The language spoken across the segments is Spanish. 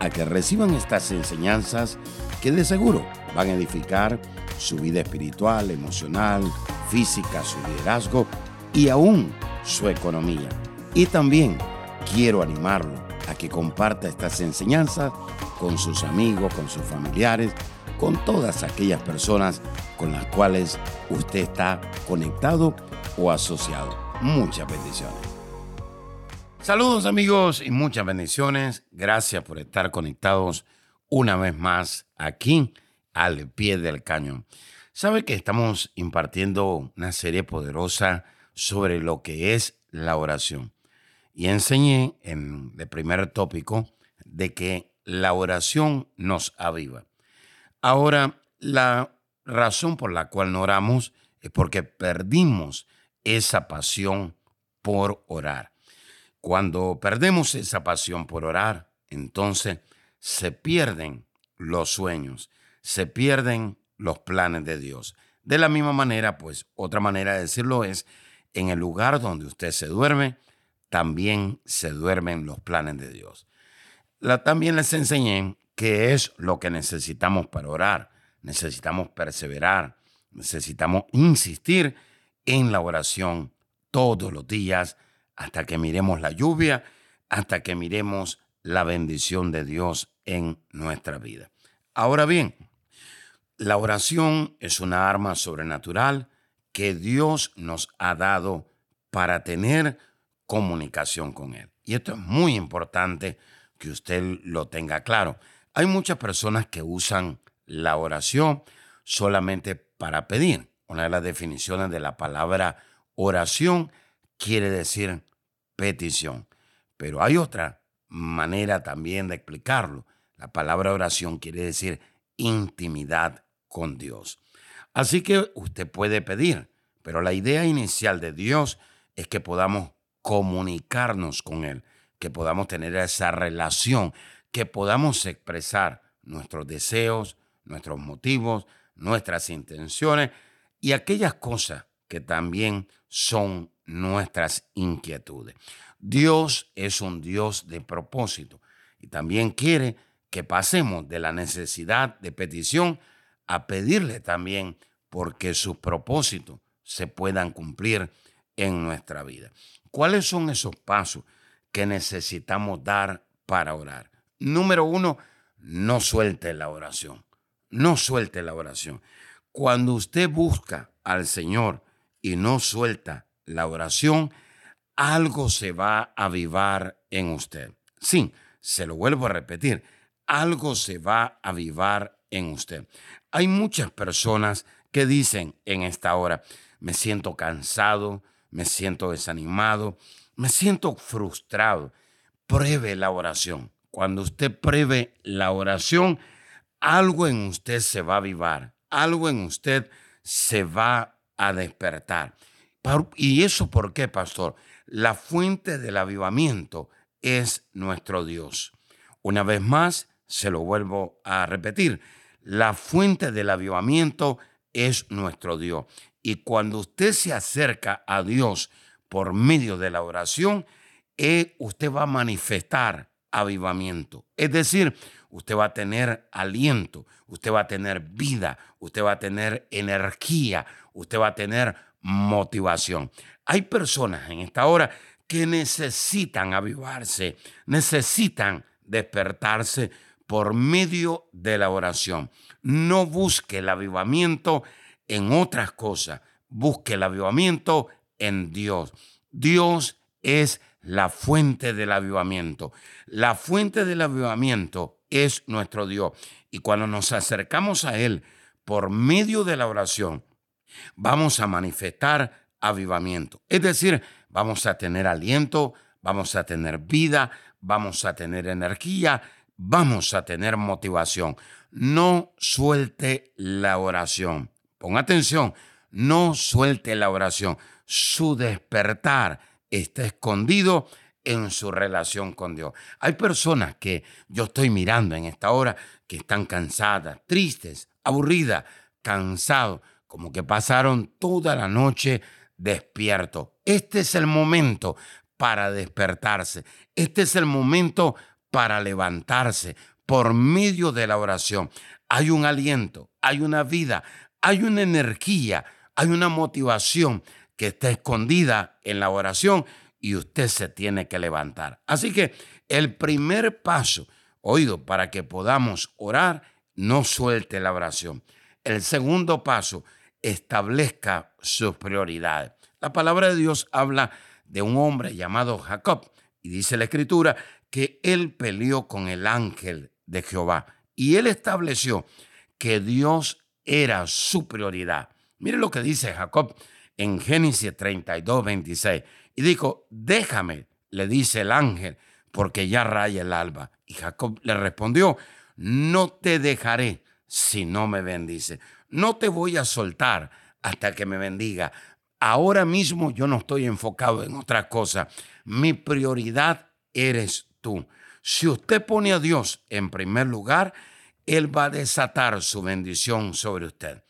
a que reciban estas enseñanzas que de seguro van a edificar su vida espiritual, emocional, física, su liderazgo y aún su economía. Y también quiero animarlo a que comparta estas enseñanzas con sus amigos, con sus familiares, con todas aquellas personas con las cuales usted está conectado o asociado. Muchas bendiciones. Saludos amigos y muchas bendiciones. Gracias por estar conectados una vez más aquí al pie del cañón. Sabe que estamos impartiendo una serie poderosa sobre lo que es la oración. Y enseñé en el primer tópico de que la oración nos aviva. Ahora, la razón por la cual no oramos es porque perdimos esa pasión por orar. Cuando perdemos esa pasión por orar, entonces se pierden los sueños, se pierden los planes de Dios. De la misma manera, pues otra manera de decirlo es, en el lugar donde usted se duerme, también se duermen los planes de Dios. La, también les enseñé qué es lo que necesitamos para orar. Necesitamos perseverar, necesitamos insistir en la oración todos los días hasta que miremos la lluvia, hasta que miremos la bendición de Dios en nuestra vida. Ahora bien, la oración es una arma sobrenatural que Dios nos ha dado para tener comunicación con Él. Y esto es muy importante que usted lo tenga claro. Hay muchas personas que usan la oración solamente para pedir. Una de las definiciones de la palabra oración quiere decir petición. Pero hay otra manera también de explicarlo. La palabra oración quiere decir intimidad con Dios. Así que usted puede pedir, pero la idea inicial de Dios es que podamos comunicarnos con Él, que podamos tener esa relación, que podamos expresar nuestros deseos, nuestros motivos, nuestras intenciones y aquellas cosas que también son nuestras inquietudes. Dios es un Dios de propósito y también quiere que pasemos de la necesidad de petición a pedirle también porque sus propósitos se puedan cumplir en nuestra vida. ¿Cuáles son esos pasos que necesitamos dar para orar? Número uno, no suelte la oración. No suelte la oración. Cuando usted busca al Señor y no suelta la oración, algo se va a avivar en usted. Sí, se lo vuelvo a repetir, algo se va a avivar en usted. Hay muchas personas que dicen en esta hora, me siento cansado, me siento desanimado, me siento frustrado. Pruebe la oración. Cuando usted pruebe la oración, algo en usted se va a avivar, algo en usted se va a despertar. ¿Y eso por qué, pastor? La fuente del avivamiento es nuestro Dios. Una vez más, se lo vuelvo a repetir, la fuente del avivamiento es nuestro Dios. Y cuando usted se acerca a Dios por medio de la oración, eh, usted va a manifestar avivamiento. Es decir, usted va a tener aliento, usted va a tener vida, usted va a tener energía, usted va a tener motivación. Hay personas en esta hora que necesitan avivarse, necesitan despertarse por medio de la oración. No busque el avivamiento en otras cosas, busque el avivamiento en Dios. Dios es la fuente del avivamiento. La fuente del avivamiento es nuestro Dios. Y cuando nos acercamos a Él por medio de la oración, vamos a manifestar avivamiento. Es decir, vamos a tener aliento, vamos a tener vida, vamos a tener energía, vamos a tener motivación. No suelte la oración. Pon atención, no suelte la oración. Su despertar está escondido en su relación con Dios. Hay personas que yo estoy mirando en esta hora que están cansadas, tristes, aburridas, cansados, como que pasaron toda la noche despiertos. Este es el momento para despertarse. Este es el momento para levantarse por medio de la oración. Hay un aliento, hay una vida, hay una energía, hay una motivación que está escondida en la oración y usted se tiene que levantar. Así que el primer paso, oído, para que podamos orar, no suelte la oración. El segundo paso, establezca sus prioridades. La palabra de Dios habla de un hombre llamado Jacob y dice la escritura que él peleó con el ángel de Jehová y él estableció que Dios era su prioridad. Mire lo que dice Jacob en Génesis 32, 26. Y dijo, déjame, le dice el ángel, porque ya raya el alba. Y Jacob le respondió, no te dejaré si no me bendice. No te voy a soltar hasta que me bendiga. Ahora mismo yo no estoy enfocado en otra cosa. Mi prioridad eres tú. Si usted pone a Dios en primer lugar, Él va a desatar su bendición sobre usted.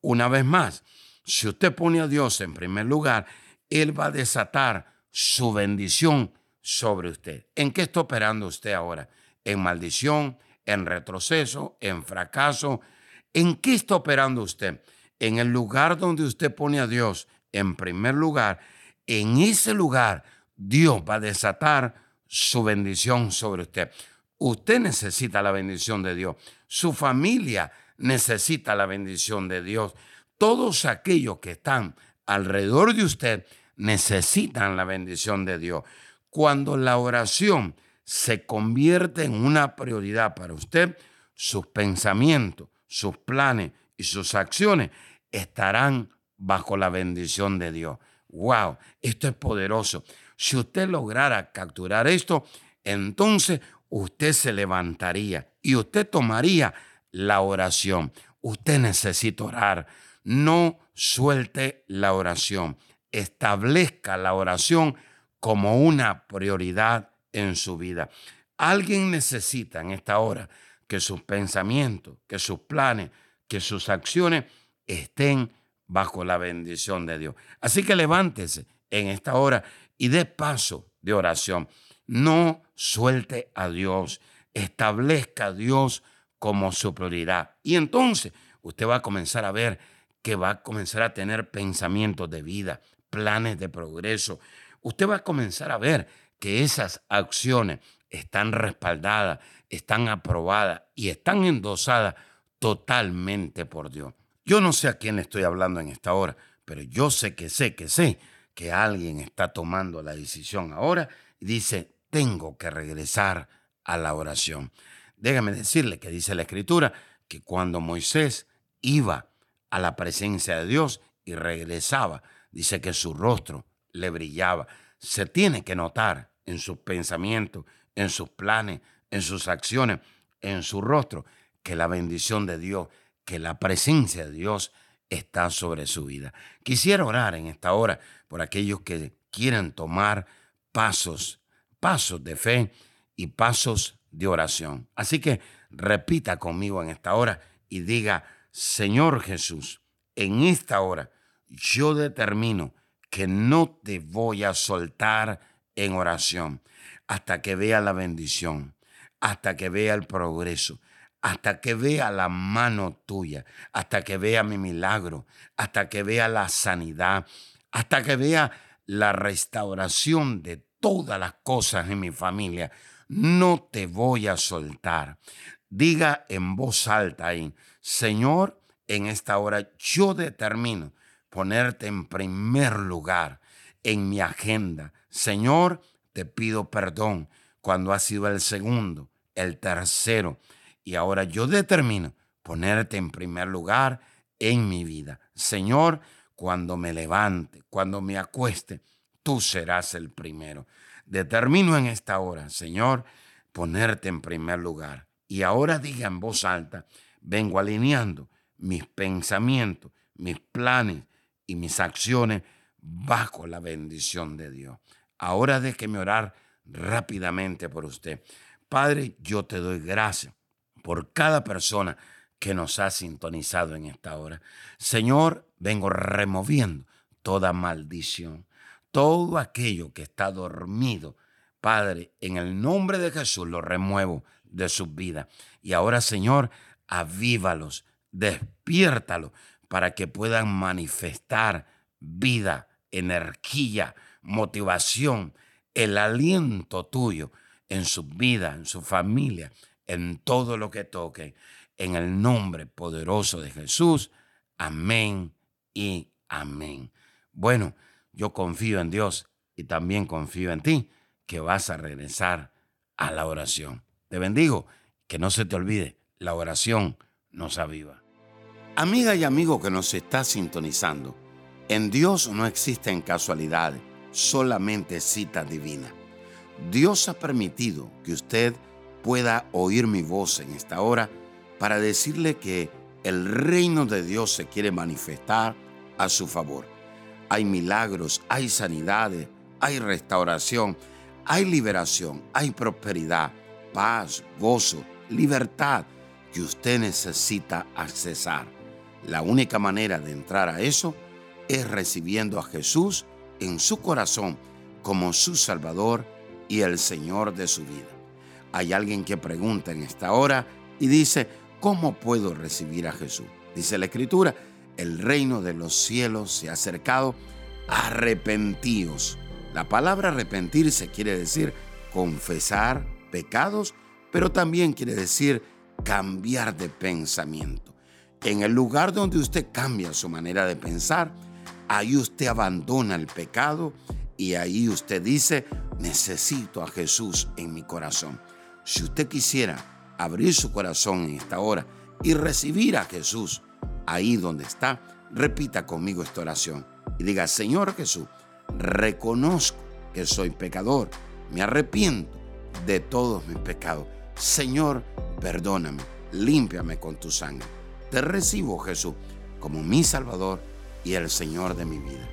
Una vez más, si usted pone a Dios en primer lugar, Él va a desatar su bendición sobre usted. ¿En qué está operando usted ahora? ¿En maldición? ¿En retroceso? ¿En fracaso? ¿En qué está operando usted? En el lugar donde usted pone a Dios en primer lugar, en ese lugar Dios va a desatar su bendición sobre usted. Usted necesita la bendición de Dios. Su familia necesita la bendición de Dios todos aquellos que están alrededor de usted necesitan la bendición de Dios. Cuando la oración se convierte en una prioridad para usted, sus pensamientos, sus planes y sus acciones estarán bajo la bendición de Dios. ¡Wow! Esto es poderoso. Si usted lograra capturar esto, entonces usted se levantaría y usted tomaría la oración. Usted necesita orar no suelte la oración. Establezca la oración como una prioridad en su vida. Alguien necesita en esta hora que sus pensamientos, que sus planes, que sus acciones estén bajo la bendición de Dios. Así que levántese en esta hora y dé paso de oración. No suelte a Dios, establezca a Dios como su prioridad. Y entonces usted va a comenzar a ver que va a comenzar a tener pensamientos de vida, planes de progreso. Usted va a comenzar a ver que esas acciones están respaldadas, están aprobadas y están endosadas totalmente por Dios. Yo no sé a quién estoy hablando en esta hora, pero yo sé que sé que sé que alguien está tomando la decisión ahora y dice, tengo que regresar a la oración. Déjame decirle que dice la escritura que cuando Moisés iba a la presencia de Dios y regresaba. Dice que su rostro le brillaba. Se tiene que notar en sus pensamientos, en sus planes, en sus acciones, en su rostro, que la bendición de Dios, que la presencia de Dios está sobre su vida. Quisiera orar en esta hora por aquellos que quieren tomar pasos, pasos de fe y pasos de oración. Así que repita conmigo en esta hora y diga, Señor Jesús, en esta hora yo determino que no te voy a soltar en oración hasta que vea la bendición, hasta que vea el progreso, hasta que vea la mano tuya, hasta que vea mi milagro, hasta que vea la sanidad, hasta que vea la restauración de todas las cosas en mi familia. No te voy a soltar. Diga en voz alta ahí, Señor, en esta hora yo determino ponerte en primer lugar en mi agenda. Señor, te pido perdón cuando ha sido el segundo, el tercero, y ahora yo determino ponerte en primer lugar en mi vida. Señor, cuando me levante, cuando me acueste, tú serás el primero. Determino en esta hora, Señor, ponerte en primer lugar. Y ahora diga en voz alta, vengo alineando mis pensamientos, mis planes y mis acciones bajo la bendición de Dios. Ahora déjeme orar rápidamente por usted. Padre, yo te doy gracias por cada persona que nos ha sintonizado en esta hora. Señor, vengo removiendo toda maldición, todo aquello que está dormido. Padre, en el nombre de Jesús lo remuevo de sus vidas. Y ahora, Señor, avívalos, despiértalos para que puedan manifestar vida, energía, motivación, el aliento tuyo en su vida, en su familia, en todo lo que toque. En el nombre poderoso de Jesús. Amén y amén. Bueno, yo confío en Dios y también confío en ti que vas a regresar a la oración. Te bendigo, que no se te olvide, la oración nos aviva. Amiga y amigo que nos está sintonizando, en Dios no existen casualidades, solamente cita divina. Dios ha permitido que usted pueda oír mi voz en esta hora para decirle que el reino de Dios se quiere manifestar a su favor. Hay milagros, hay sanidades, hay restauración, hay liberación, hay prosperidad, paz, gozo, libertad que usted necesita accesar. La única manera de entrar a eso es recibiendo a Jesús en su corazón como su Salvador y el Señor de su vida. Hay alguien que pregunta en esta hora y dice, ¿cómo puedo recibir a Jesús? Dice la Escritura, el reino de los cielos se ha acercado, arrepentíos. La palabra arrepentirse quiere decir confesar pecados, pero también quiere decir cambiar de pensamiento. En el lugar donde usted cambia su manera de pensar, ahí usted abandona el pecado y ahí usted dice, necesito a Jesús en mi corazón. Si usted quisiera abrir su corazón en esta hora y recibir a Jesús ahí donde está, repita conmigo esta oración y diga, Señor Jesús, reconozco que soy pecador, me arrepiento de todos mis pecados. Señor, perdóname, límpiame con tu sangre. Te recibo, Jesús, como mi Salvador y el Señor de mi vida.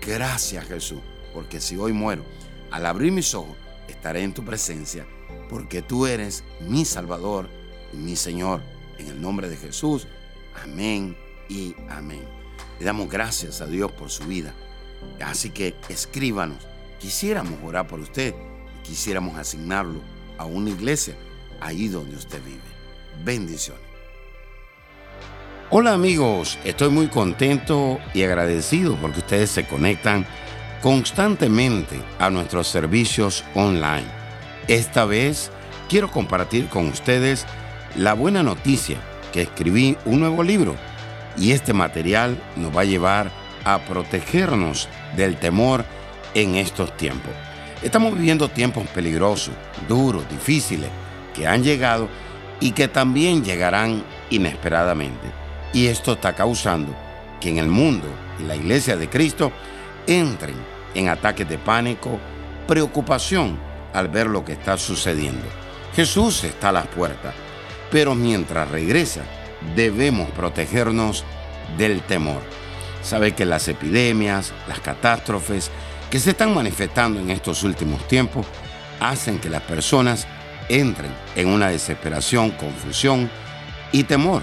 Gracias, Jesús, porque si hoy muero, al abrir mis ojos, estaré en tu presencia porque tú eres mi Salvador y mi Señor. En el nombre de Jesús, amén y amén. Le damos gracias a Dios por su vida. Así que escríbanos. Quisiéramos orar por usted y quisiéramos asignarlo a una iglesia ahí donde usted vive. Bendiciones. Hola amigos, estoy muy contento y agradecido porque ustedes se conectan constantemente a nuestros servicios online. Esta vez quiero compartir con ustedes la buena noticia que escribí un nuevo libro y este material nos va a llevar a protegernos del temor en estos tiempos. Estamos viviendo tiempos peligrosos, duros, difíciles, que han llegado y que también llegarán inesperadamente. Y esto está causando que en el mundo y la iglesia de Cristo entren en ataques de pánico, preocupación al ver lo que está sucediendo. Jesús está a las puertas, pero mientras regresa debemos protegernos del temor. Sabe que las epidemias, las catástrofes que se están manifestando en estos últimos tiempos hacen que las personas entren en una desesperación, confusión y temor.